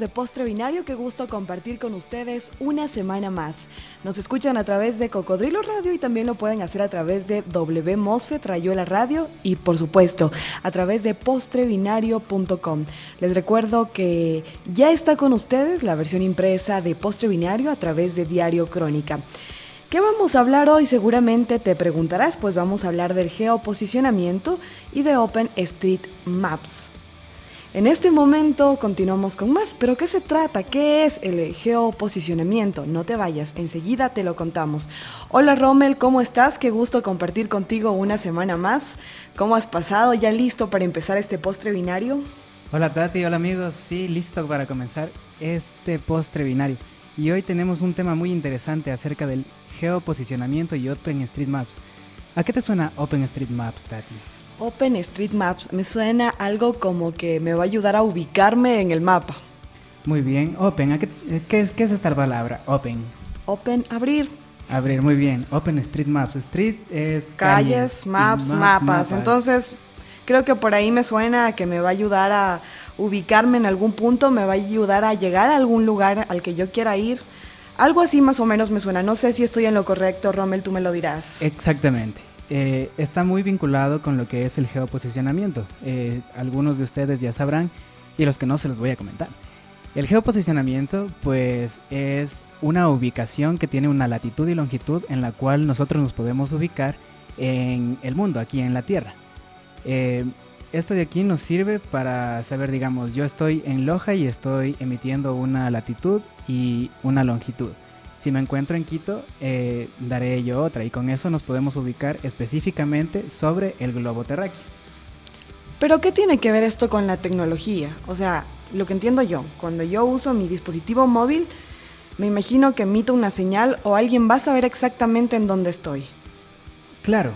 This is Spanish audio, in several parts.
de Postre Binario? Qué gusto compartir con ustedes una semana más. Nos escuchan a través de Cocodrilo Radio y también lo pueden hacer a través de W Mosfe Rayuela Radio y por supuesto a través de postrebinario.com. Les recuerdo que ya está con ustedes la versión impresa de Postre Binario a través de Diario Crónica. ¿Qué vamos a hablar hoy? Seguramente te preguntarás, pues vamos a hablar del geoposicionamiento y de Open Street Maps. En este momento continuamos con más, pero ¿qué se trata? ¿Qué es el geoposicionamiento? No te vayas, enseguida te lo contamos. Hola Rommel, ¿cómo estás? Qué gusto compartir contigo una semana más. ¿Cómo has pasado? ¿Ya listo para empezar este postre binario? Hola Tati, hola amigos, sí, listo para comenzar este postre binario. Y hoy tenemos un tema muy interesante acerca del geoposicionamiento y OpenStreetMaps. ¿A qué te suena OpenStreetMaps, Tati? OpenStreetMaps me suena algo como que me va a ayudar a ubicarme en el mapa. Muy bien, Open, qué, es, esta palabra? Open. Open, abrir. Abrir, muy bien. OpenStreetMaps. Street es calles, maps, mapas. Entonces, creo que por ahí me suena que me va a ayudar a ubicarme en algún punto, me va a ayudar a llegar a algún lugar al que yo quiera ir. Algo así más o menos me suena. No sé si estoy en lo correcto, Rommel, tú me lo dirás. Exactamente. Eh, está muy vinculado con lo que es el geoposicionamiento. Eh, algunos de ustedes ya sabrán y los que no se los voy a comentar. El geoposicionamiento pues es una ubicación que tiene una latitud y longitud en la cual nosotros nos podemos ubicar en el mundo, aquí en la Tierra. Eh, esto de aquí nos sirve para saber, digamos, yo estoy en Loja y estoy emitiendo una latitud y una longitud. Si me encuentro en Quito, eh, daré yo otra y con eso nos podemos ubicar específicamente sobre el globo terráqueo. Pero ¿qué tiene que ver esto con la tecnología? O sea, lo que entiendo yo, cuando yo uso mi dispositivo móvil, me imagino que emito una señal o alguien va a saber exactamente en dónde estoy. Claro,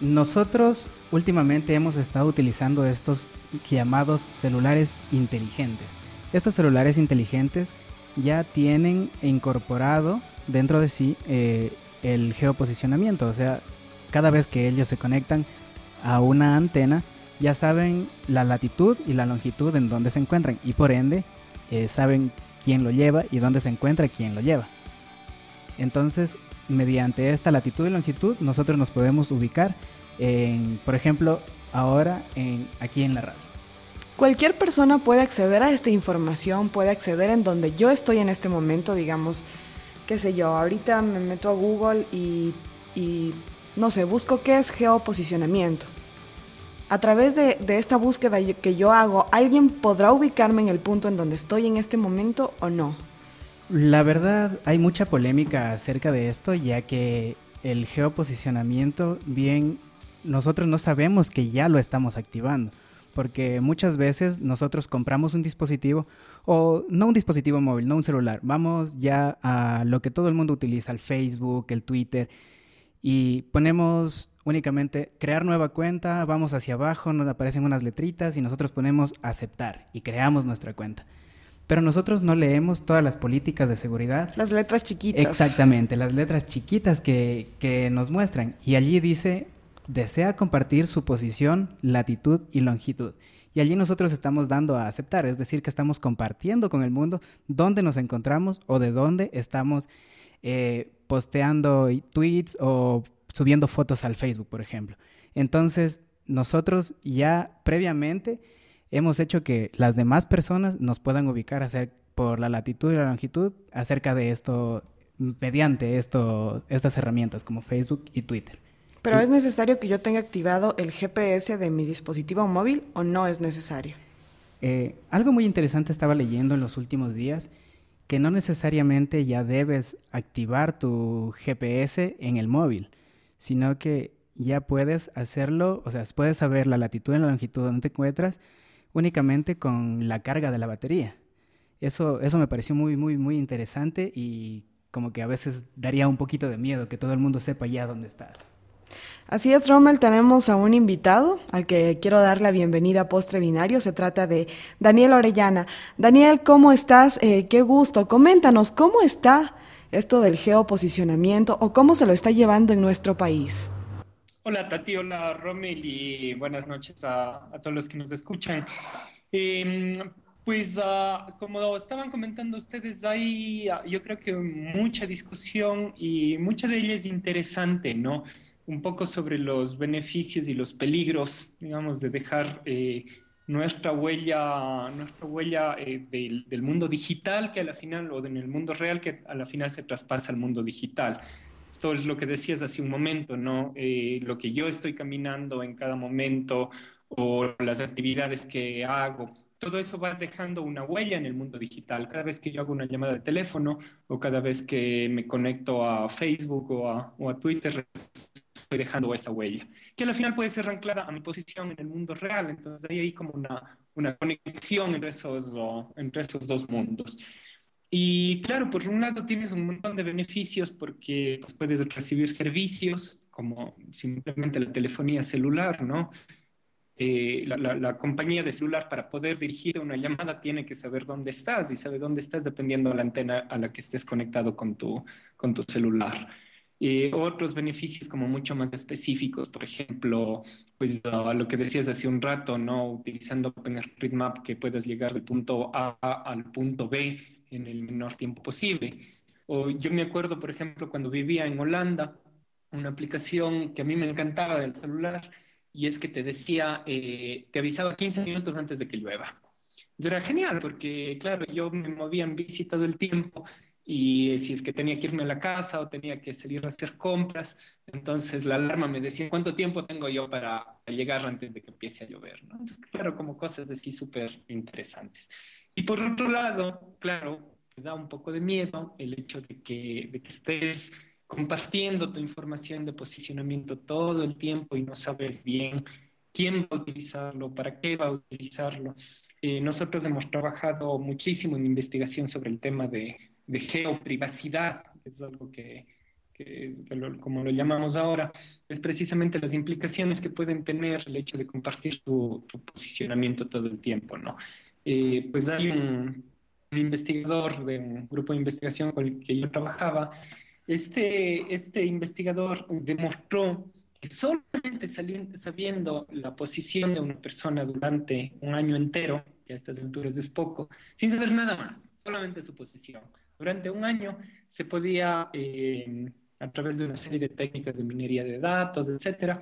nosotros últimamente hemos estado utilizando estos llamados celulares inteligentes. Estos celulares inteligentes ya tienen incorporado dentro de sí eh, el geoposicionamiento. O sea, cada vez que ellos se conectan a una antena, ya saben la latitud y la longitud en donde se encuentran y por ende eh, saben quién lo lleva y dónde se encuentra quién lo lleva. Entonces, mediante esta latitud y longitud, nosotros nos podemos ubicar en, por ejemplo, ahora en, aquí en la radio. Cualquier persona puede acceder a esta información, puede acceder en donde yo estoy en este momento, digamos, qué sé yo, ahorita me meto a Google y, no sé, busco qué es geoposicionamiento. A través de, de, esta búsqueda que yo hago, ¿alguien podrá ubicarme en el punto en donde estoy en este momento o no? La verdad, hay mucha polémica acerca de esto, ya que el geoposicionamiento, bien, nosotros no sabemos que ya lo estamos activando porque muchas veces nosotros compramos un dispositivo o no un dispositivo móvil, no un celular, vamos ya a lo que todo el mundo utiliza, el Facebook, el Twitter, y ponemos únicamente crear nueva cuenta, vamos hacia abajo, nos aparecen unas letritas y nosotros ponemos aceptar y creamos nuestra cuenta. Pero nosotros no leemos todas las políticas de seguridad. Las letras chiquitas. Exactamente, las letras chiquitas que, que nos muestran. Y allí dice desea compartir su posición, latitud y longitud. Y allí nosotros estamos dando a aceptar, es decir, que estamos compartiendo con el mundo dónde nos encontramos o de dónde estamos eh, posteando tweets o subiendo fotos al Facebook, por ejemplo. Entonces, nosotros ya previamente hemos hecho que las demás personas nos puedan ubicar por la latitud y la longitud acerca de esto, mediante esto, estas herramientas como Facebook y Twitter. Pero ¿es necesario que yo tenga activado el GPS de mi dispositivo móvil o no es necesario? Eh, algo muy interesante estaba leyendo en los últimos días, que no necesariamente ya debes activar tu GPS en el móvil, sino que ya puedes hacerlo, o sea, puedes saber la latitud y la longitud donde te encuentras únicamente con la carga de la batería. Eso, eso me pareció muy, muy, muy interesante y como que a veces daría un poquito de miedo que todo el mundo sepa ya dónde estás. Así es, Rommel, tenemos a un invitado al que quiero dar la bienvenida a Postre Binario. Se trata de Daniel Orellana. Daniel, ¿cómo estás? Eh, qué gusto. Coméntanos, ¿cómo está esto del geoposicionamiento o cómo se lo está llevando en nuestro país? Hola Tati, hola Rommel y buenas noches a, todos los que nos escuchan. Em, Pues ah, como estaban comentando ustedes, hay ah, yo creo que mucha discusión y mucha de ella es interesante, ¿no? Un poco sobre los beneficios y los peligros, digamos, de dejar eh, nuestra huella, nuestra huella eh, del, del, mundo digital que a la final, o en el mundo real que a la final se traspasa al mundo digital. Esto es lo que decías hace un momento, ¿no? Eh, lo que yo estoy caminando en cada momento o las actividades que hago todo eso va dejando una huella en el mundo digital. Cada vez que yo hago una llamada de teléfono o cada vez que me conecto a Facebook o a, o a Twitter, estoy dejando esa huella, que al final puede ser anclada a mi posición en el mundo real. Entonces ahí hay como una, una conexión entre esos, entre esos dos mundos. Y claro, por un lado tienes un montón de beneficios porque pues, puedes recibir servicios como simplemente la telefonía celular, ¿no? Eh, la, compañía de celular para poder dirigir una llamada tiene que saber dónde estás y sabe dónde estás dependiendo de la antena a la que estés conectado con tu, con tu celular. Otros beneficios como mucho más específicos, por ejemplo, pues a lo que decías hace un rato, ¿no? Utilizando OpenStreetMap que puedas llegar del punto A al punto B en el menor tiempo posible. O yo me acuerdo, por ejemplo, cuando vivía en Holanda, una aplicación que a mí me encantaba del celular y es que te decía, eh, te avisaba 15 minutos antes de que llueva. era genial porque, claro, yo me movía en bici todo el tiempo y si es que tenía que irme a la casa o tenía que salir a hacer compras, entonces la alarma me decía cuánto tiempo tengo yo para llegar antes de que empiece a llover. ¿no? Entonces, claro, como cosas así súper interesantes. Y por otro lado, claro, te da un poco de miedo el hecho de que, de que estés compartiendo tu información de posicionamiento todo el tiempo y no sabes bien quién va a utilizarlo, para qué va a utilizarlo. Eh, nosotros hemos trabajado muchísimo en investigación sobre el tema de, de geoprivacidad, que es algo que, como lo llamamos ahora, es precisamente las implicaciones que pueden tener el hecho de compartir tu, posicionamiento todo el tiempo, ¿no? Eh, pues hay un, un investigador de un grupo de investigación con el que yo trabajaba este, este investigador demostró que solamente sabiendo la posición de una persona durante un año entero, que a estas alturas es poco, sin saber nada más, solamente su posición. Durante un año se podía, eh, a través de una serie de técnicas de minería de datos, etcétera,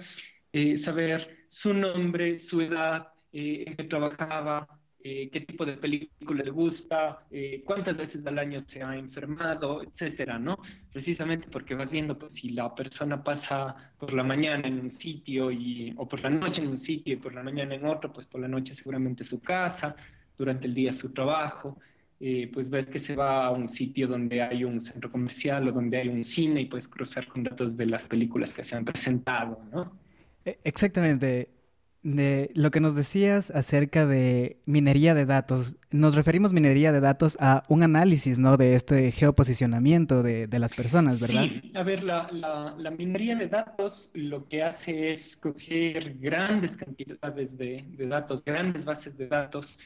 eh, saber su nombre, su edad, eh, en qué trabajaba, eh, qué tipo de película le gusta, eh, cuántas veces al año se ha enfermado, etcétera, ¿no? Precisamente porque vas viendo pues, si la persona pasa por la mañana en un sitio y, o por la noche en un sitio y por la mañana en otro, pues por la noche seguramente su casa, durante el día su trabajo. Eh, pues ves que se va a un sitio donde hay un centro comercial o donde hay un cine y puedes cruzar con datos de las películas que se han presentado, ¿no? E, exactamente de lo que nos decías acerca de minería de datos. Nos referimos minería de datos a un análisis, ¿no? De este geoposicionamiento de, de las personas, ¿verdad? Sí, a ver, la, la, minería de datos lo que hace es coger grandes cantidades de, de, datos, grandes bases de datos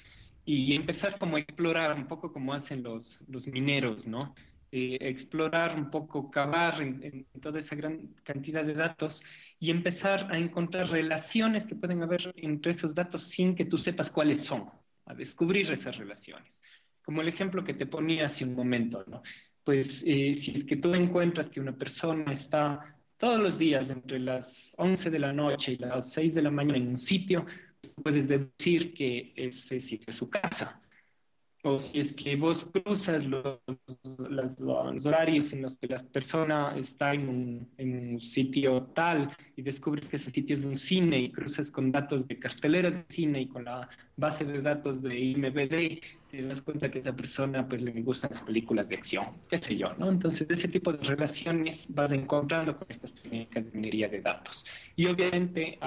y empezar como a explorar un poco como hacen los, los mineros, ¿no? Eh, explorar un poco, cavar en, toda esa gran cantidad de datos y empezar a encontrar relaciones que pueden haber entre esos datos sin que tú sepas cuáles son, a descubrir esas relaciones. Como el ejemplo que te ponía hace un momento, ¿no? Pues eh, si es que tú encuentras que una persona está todos los días entre las 11 de la noche y las 6 de la mañana en un sitio, puedes deducir que ese sitio es su casa o si es que vos cruzas los, los, horarios en los que la persona está en un, en un, sitio tal y descubres que ese sitio es un cine y cruzas con datos de carteleras de cine y con la base de datos de IMBD, te das cuenta que a esa persona pues le gustan las películas de acción, qué sé yo, ¿no? Entonces ese tipo de relaciones vas encontrando con estas técnicas de minería de datos y obviamente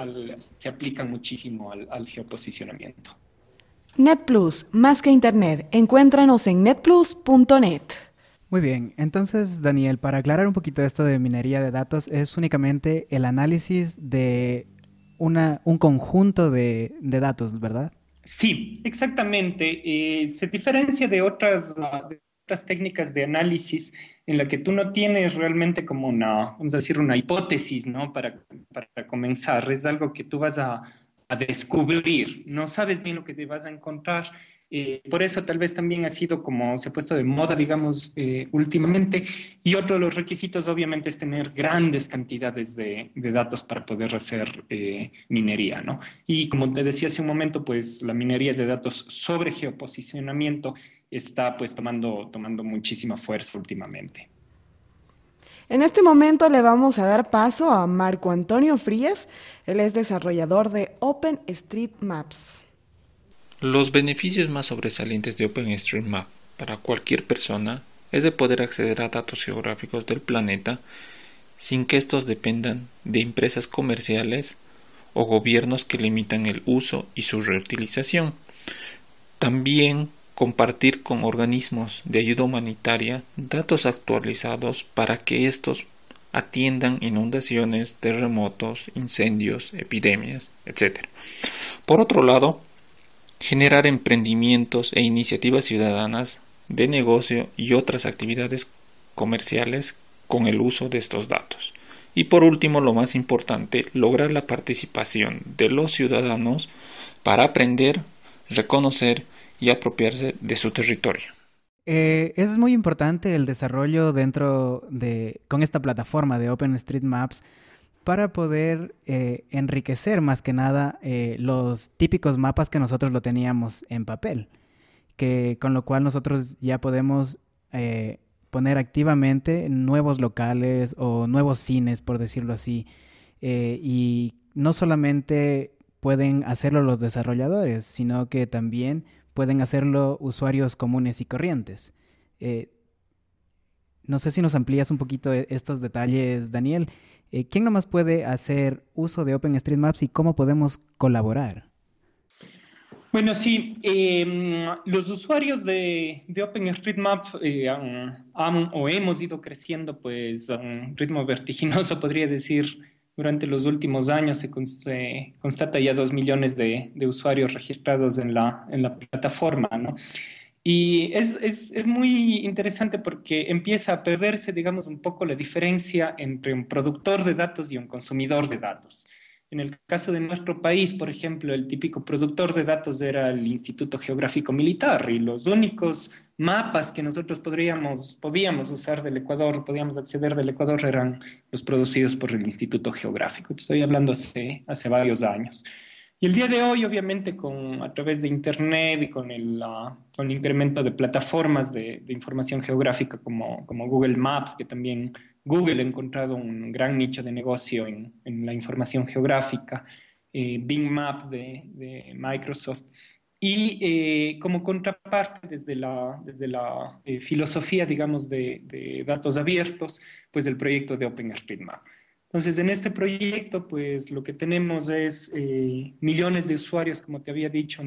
se aplican muchísimo al, al geoposicionamiento. NetPlus, más que Internet. Encuéntranos en netplus.net. Muy bien, entonces Daniel, para aclarar un poquito esto de minería de datos, es únicamente el análisis de una, un conjunto de, datos, ¿verdad? Sí, exactamente. Eh, se diferencia de otras, otras técnicas de análisis en la que tú no tienes realmente como una, vamos a decir, una hipótesis, ¿no? Para, para comenzar. Es algo que tú vas a a descubrir. No sabes bien lo que te vas a encontrar eh, por eso tal vez también ha sido como se ha puesto de moda, digamos, eh, últimamente. Y otro de los requisitos, obviamente, es tener grandes cantidades de, datos para poder hacer eh, minería, ¿no? Y como te decía hace un momento, pues la minería de datos sobre geoposicionamiento está pues tomando, tomando muchísima fuerza últimamente. En este momento le vamos a dar paso a Marco Antonio Frías. Él es desarrollador de OpenStreetMaps. Los beneficios más sobresalientes de OpenStreetMap para cualquier persona es de poder acceder a datos geográficos del planeta sin que estos dependan de empresas comerciales o gobiernos que limitan el uso y su reutilización. También compartir con organismos de ayuda humanitaria datos actualizados para que estos atiendan inundaciones, terremotos, incendios, epidemias, etc. Por otro lado, generar emprendimientos e iniciativas ciudadanas de negocio y otras actividades comerciales con el uso de estos datos. Y por último, lo más importante, lograr la participación de los ciudadanos para aprender, reconocer y apropiarse de su territorio. Eh, es muy importante el desarrollo dentro de, con esta plataforma de OpenStreetMaps para poder eh, enriquecer más que nada eh, los típicos mapas que nosotros lo teníamos en papel, que con lo cual nosotros ya podemos eh, poner activamente nuevos locales o nuevos cines, por decirlo así, y no solamente pueden hacerlo los desarrolladores, sino que también pueden hacerlo usuarios comunes y corrientes. no sé si nos amplías un poquito estos detalles, Daniel. Eh, ¿Quién nomás puede hacer uso de OpenStreetMaps y cómo podemos colaborar? Bueno, sí, em, los usuarios de, OpenStreetMap eh, han, o hemos ido creciendo pues a un ritmo vertiginoso, podría decir, durante los últimos años se, constata ya dos millones de, de, usuarios registrados en la, en la plataforma, ¿no? Y es, es, es, muy interesante porque empieza a perderse, digamos, un poco la diferencia entre un productor de datos y un consumidor de datos. En el caso de nuestro país, por ejemplo, el típico productor de datos era el Instituto Geográfico Militar y los únicos mapas que nosotros podríamos, podíamos usar del Ecuador, podíamos acceder del Ecuador eran los producidos por el Instituto Geográfico. Estoy hablando hace, hace varios años. Y el día de hoy, obviamente, con, a través de Internet y con el, con el incremento de plataformas de, de, información geográfica como, como Google Maps, que también Google ha encontrado un gran nicho de negocio en, la información geográfica, eh, Bing Maps de, Microsoft, y eh, como contraparte desde la, desde la eh, filosofía, digamos, de, de, datos abiertos, pues el proyecto de OpenStreetMap. Entonces, en este proyecto, pues lo que tenemos es eh, millones de usuarios, como te había dicho,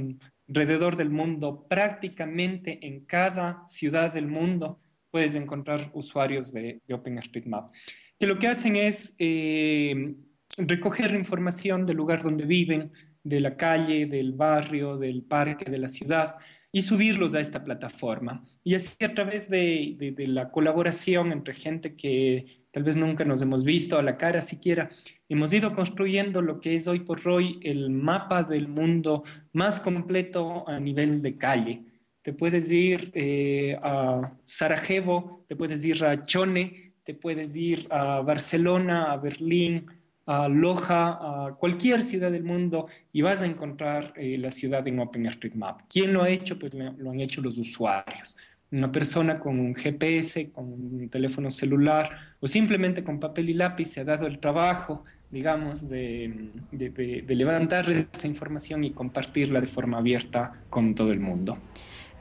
alrededor del mundo, prácticamente en cada ciudad del mundo puedes encontrar usuarios de, OpenStreetMap, que lo que hacen es eh, recoger información del lugar donde viven, de la calle, del barrio, del parque, de la ciudad, y subirlos a esta plataforma. Y así a través de la colaboración entre gente que tal vez nunca nos hemos visto a la cara siquiera, hemos ido construyendo lo que es hoy por hoy el mapa del mundo más completo a nivel de calle. Te puedes ir eh, a Sarajevo, te puedes ir a Chone, te puedes ir a Barcelona, a Berlín, a Loja, a cualquier ciudad del mundo y vas a encontrar eh, la ciudad en OpenStreetMap. ¿Quién lo ha hecho? Pues lo han hecho los usuarios una persona con un GPS, con un teléfono celular o simplemente con papel y lápiz se ha dado el trabajo, digamos, de, de, levantar esa información y compartirla de forma abierta con todo el mundo.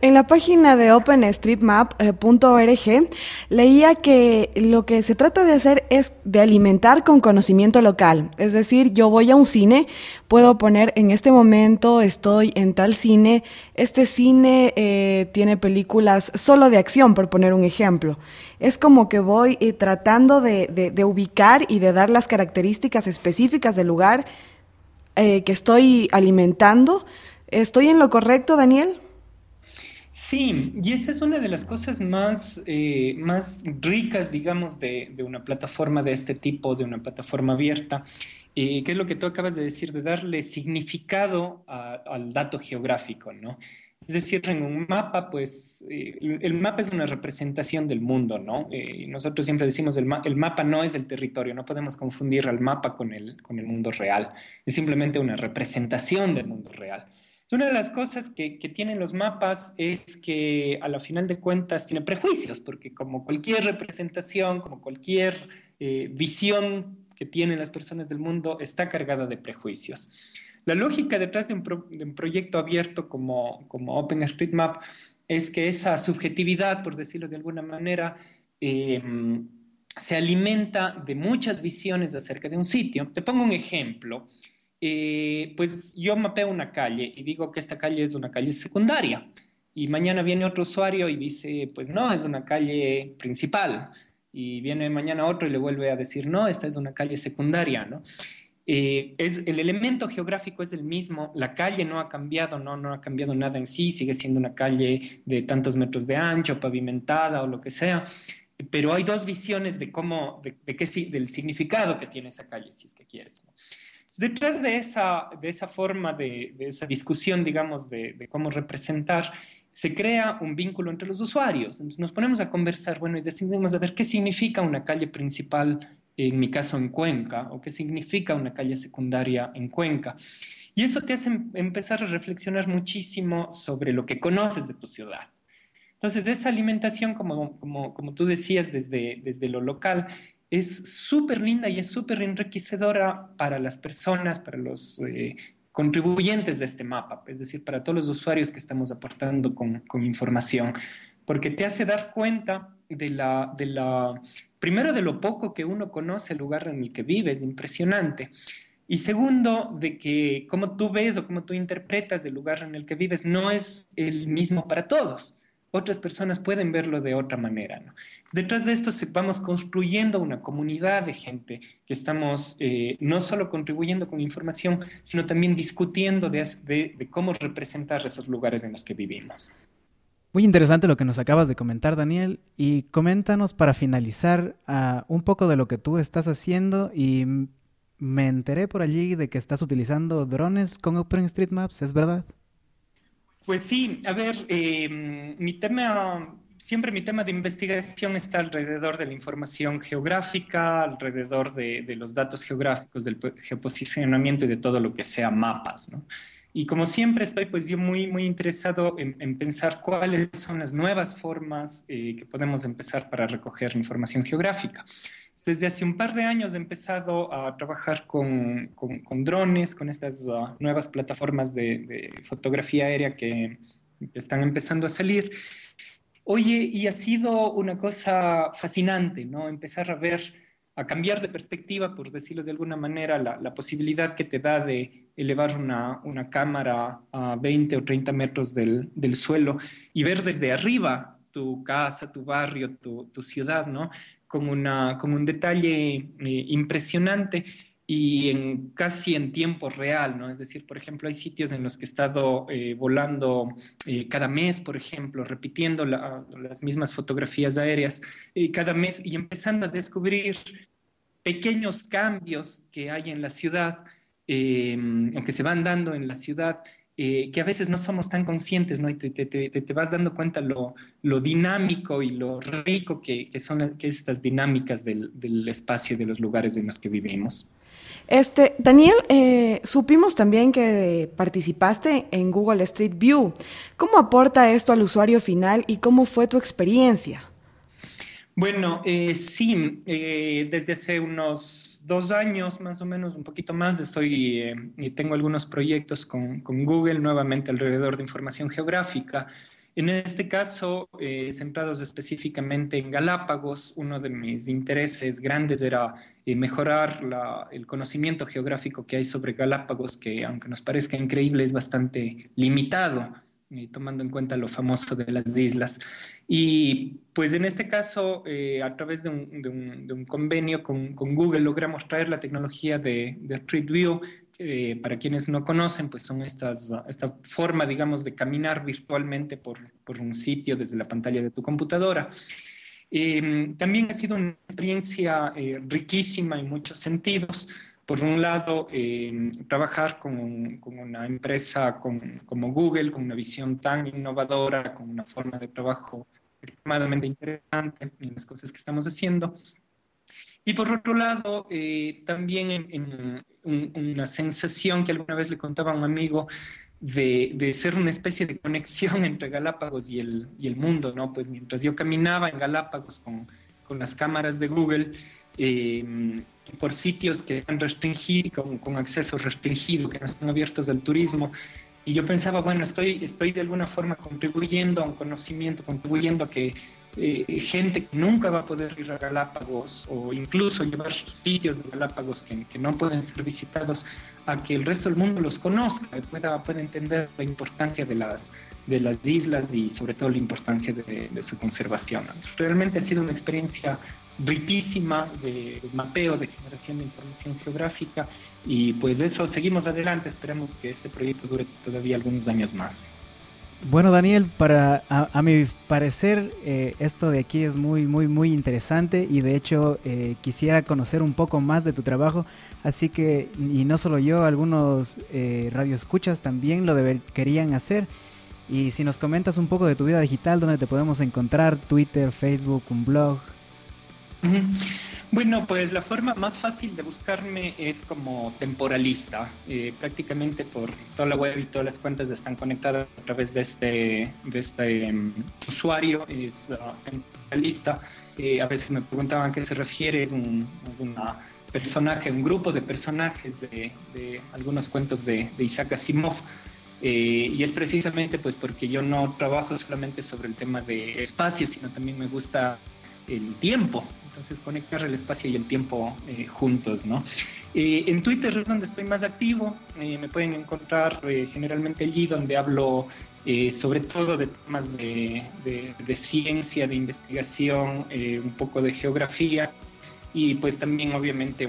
En la página de openstreetmap.org leía que lo que se trata de hacer es de alimentar con conocimiento local. Es decir, yo voy a un cine, puedo poner en este momento estoy en tal cine, este cine eh, tiene películas solo de acción, por poner un ejemplo. Es como que voy eh, tratando de, ubicar y de dar las características específicas del lugar eh, que estoy alimentando. ¿Estoy en lo correcto, Daniel? Sí, y esa es una de las cosas más, eh, más ricas, digamos, de, una plataforma de este tipo, de una plataforma abierta, ¿Qué es lo que tú acabas de decir, de darle significado al dato geográfico, ¿no? Es decir, en un mapa, pues eh, el mapa es una representación del mundo, ¿no? Eh, nosotros siempre decimos el, el mapa no es el territorio, no podemos confundir al mapa con el, con el mundo real, es simplemente una representación del mundo real. Una de las cosas que, que, tienen los mapas es que a la final de cuentas tiene prejuicios, porque como cualquier representación, como cualquier eh, visión que tienen las personas del mundo, está cargada de prejuicios. La lógica detrás de un, proyecto abierto como, como OpenStreetMap es que esa subjetividad, por decirlo de alguna manera, em, se alimenta de muchas visiones acerca de un sitio. Te pongo un ejemplo. Eh, pues yo mapeo una calle y digo que esta calle es una calle secundaria. Y mañana viene otro usuario y dice, pues no, es una calle principal. Y viene mañana otro y le vuelve a decir, no, esta es una calle secundaria, ¿no? Eh, es, el elemento geográfico es el mismo, la calle no ha cambiado, no, no ha cambiado nada en sí, sigue siendo una calle de tantos metros de ancho, pavimentada o lo que sea, pero hay dos visiones de cómo, de, qué, del significado que tiene esa calle, si es que quieres. Detrás de esa, de esa forma, de, de esa discusión, digamos, de, de, cómo representar, se crea un vínculo entre los usuarios. Entonces nos ponemos a conversar, bueno, y decidimos a ver qué significa una calle principal en mi caso en Cuenca, o qué significa una calle secundaria en Cuenca. Y eso te hace em, empezar a reflexionar muchísimo sobre lo que conoces de tu ciudad. Entonces, esa alimentación, como, como, como tú decías, desde, desde lo local, es súper linda y es súper enriquecedora para las personas, para los eh, contribuyentes de este mapa, es decir, para todos los usuarios que estamos aportando con, información, porque te hace dar cuenta de la, de la, primero de lo poco que uno conoce el lugar en el que vive, es impresionante. Y segundo, de que como tú ves o como tú interpretas el lugar en el que vives no es el mismo para todos. Otras personas pueden verlo de otra manera. Detrás de esto vamos construyendo una comunidad de gente que estamos eh, no solo contribuyendo con información, sino también discutiendo de, cómo representar esos lugares en los que vivimos. Muy interesante lo que nos acabas de comentar, Daniel. Y coméntanos para finalizar uh, un poco de lo que tú estás haciendo. Y me enteré por allí de que estás utilizando drones con OpenStreetMaps, ¿es verdad? Pues sí, a ver, eh, mi tema, siempre mi tema de investigación está alrededor de la información geográfica, alrededor de, de los datos geográficos, del geoposicionamiento y de todo lo que sea mapas, ¿no? Y como siempre estoy pues yo muy, muy interesado en, pensar cuáles son las nuevas formas eh, que podemos empezar para recoger información geográfica. Desde hace un par de años he empezado a trabajar con, con, drones, con estas uh, nuevas plataformas de, fotografía aérea que, que están empezando a salir. Oye, y ha sido una cosa fascinante, ¿no? Empezar a ver a cambiar de perspectiva, por decirlo de alguna manera, la, posibilidad que te da de elevar una, una, cámara a 20 o 30 metros del, del, suelo y ver desde arriba tu casa, tu barrio, tu, tu ciudad, ¿no? Como, una, como un detalle eh, impresionante y en, casi en tiempo real, ¿no? Es decir, por ejemplo, hay sitios en los que he estado eh, volando eh, cada mes, por ejemplo, repitiendo las mismas fotografías aéreas cada mes y empezando a descubrir pequeños cambios que hay en la ciudad, eh, o que se van dando en la ciudad, eh, que a veces no somos tan conscientes, ¿no? Y te, te, te, vas dando cuenta lo, lo dinámico y lo rico que, que son que estas dinámicas del, del, espacio y de los lugares en los que vivimos. Este, Daniel, eh, supimos también que participaste en Google Street View. ¿Cómo aporta esto al usuario final y cómo fue tu experiencia? Bueno, eh, sí, desde hace unos dos años más o menos, un poquito más, estoy eh, y tengo algunos proyectos con, Google nuevamente alrededor de información geográfica. En este caso, centrados específicamente en Galápagos, uno de mis intereses grandes era mejorar la, el conocimiento geográfico que hay sobre Galápagos, que aunque nos parezca increíble, es bastante limitado tomando en cuenta lo famoso de las islas. Y pues en este caso, eh, a través de un, de un, de un convenio con, con, Google, logramos traer la tecnología de, de Street View. Eh, para quienes no conocen, pues son estas, esta forma, digamos, de caminar virtualmente por, por un sitio desde la pantalla de tu computadora. Eh, también ha sido una experiencia eh, riquísima en muchos sentidos, por un lado, eh, trabajar con, con, una empresa como Google, con una visión tan innovadora, con una forma de trabajo extremadamente interesante en las cosas que estamos haciendo. Y por otro lado, eh, también en, una sensación que alguna vez le contaba a un amigo de, de, ser una especie de conexión entre Galápagos y el, y el mundo, ¿no? Pues mientras yo caminaba en Galápagos con, con las cámaras de Google, eh, por sitios que están restringidos, con, con, acceso restringido, que no están abiertos al turismo, y yo pensaba, bueno, estoy, estoy de alguna forma contribuyendo a un conocimiento, contribuyendo a que eh, gente que nunca va a poder ir a Galápagos o incluso llevar sitios de Galápagos que, que no pueden ser visitados a que el resto del mundo los conozca pueda, pueda entender la importancia de las, de las islas y sobre todo la importancia de, de su conservación. Realmente ha sido una experiencia riquísima de mapeo, de generación de información geográfica y pues de eso seguimos adelante, esperamos que este proyecto dure todavía algunos años más. Bueno, Daniel, para a, mi parecer eh, esto de aquí es muy, muy, muy interesante y de hecho eh, quisiera conocer un poco más de tu trabajo, así que y no solo yo, algunos eh, radioescuchas también lo querían hacer. Y si nos comentas un poco de tu vida digital, donde te podemos encontrar, Twitter, Facebook, un blog. Bueno, pues la forma más fácil de buscarme es como temporalista. Eh, prácticamente por toda la web y todas las cuentas están conectadas a través de este, de este em, usuario. Es uh, temporalista. Eh, a veces me preguntaban a qué se refiere. Es un personaje, un grupo de personajes de, algunos cuentos de, Isaac Asimov. Eh, y es precisamente pues porque yo no trabajo solamente sobre el tema de espacio, sino también me gusta el tiempo entonces conectar el espacio y el tiempo eh, juntos, ¿no? Eh, en Twitter es donde estoy más activo, eh, me pueden encontrar generalmente allí donde hablo sobre todo de temas de, de, ciencia, de investigación, un poco de geografía y pues también obviamente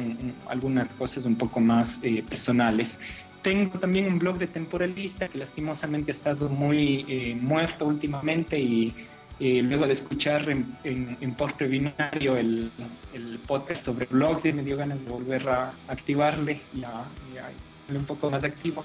algunas cosas un poco más personales. Tengo también un blog de temporalista que lastimosamente ha estado muy muerto últimamente y luego de escuchar en, en, en postre binario el, el, podcast sobre blogs, me dio ganas de volver a activarle y a, un poco más activo,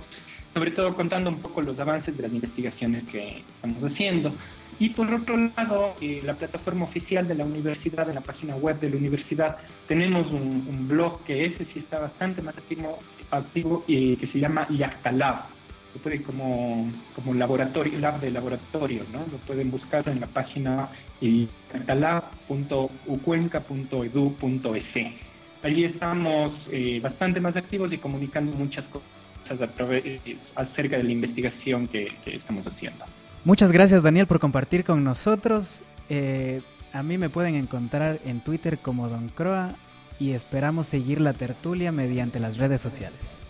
sobre todo contando un poco los avances de las investigaciones que estamos haciendo. Y por otro lado, eh, la plataforma oficial de la universidad, en la página web de la universidad, tenemos un, blog que ese sí está bastante más activo, activo y que se llama Yactalab puede como, como laboratorio, lab de laboratorio, ¿no? Lo pueden buscar en la página catalab.ucuenca.edu.es. Allí estamos eh, bastante más activos y comunicando muchas cosas a acerca de la investigación que, estamos haciendo. Muchas gracias Daniel por compartir con nosotros. Eh, a mí me pueden encontrar en Twitter como Don Croa y esperamos seguir la tertulia mediante las redes sociales.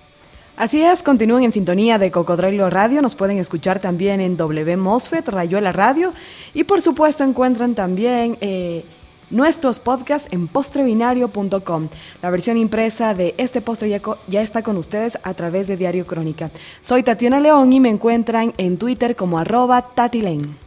Así es, continúen en sintonía de Cocodrilo Radio, nos pueden escuchar también en W Mosfet, Rayuela Radio y por supuesto encuentran también eh, nuestros podcasts en postrebinario.com. La versión impresa de este postre ya, ya, está con ustedes a través de Diario Crónica. Soy Tatiana León y me encuentran en Twitter como arroba Tatilén.